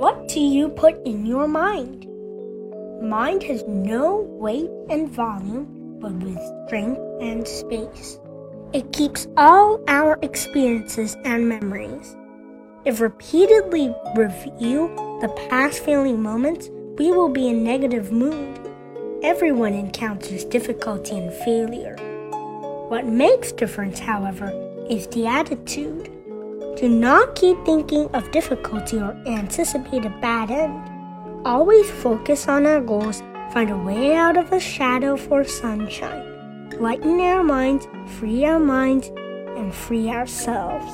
What do you put in your mind? Mind has no weight and volume, but with strength and space. It keeps all our experiences and memories. If repeatedly review the past feeling moments, we will be in negative mood. Everyone encounters difficulty and failure. What makes difference, however, is the attitude. Do not keep thinking of difficulty or anticipate a bad end. Always focus on our goals, find a way out of a shadow for sunshine. Lighten our minds, free our minds, and free ourselves.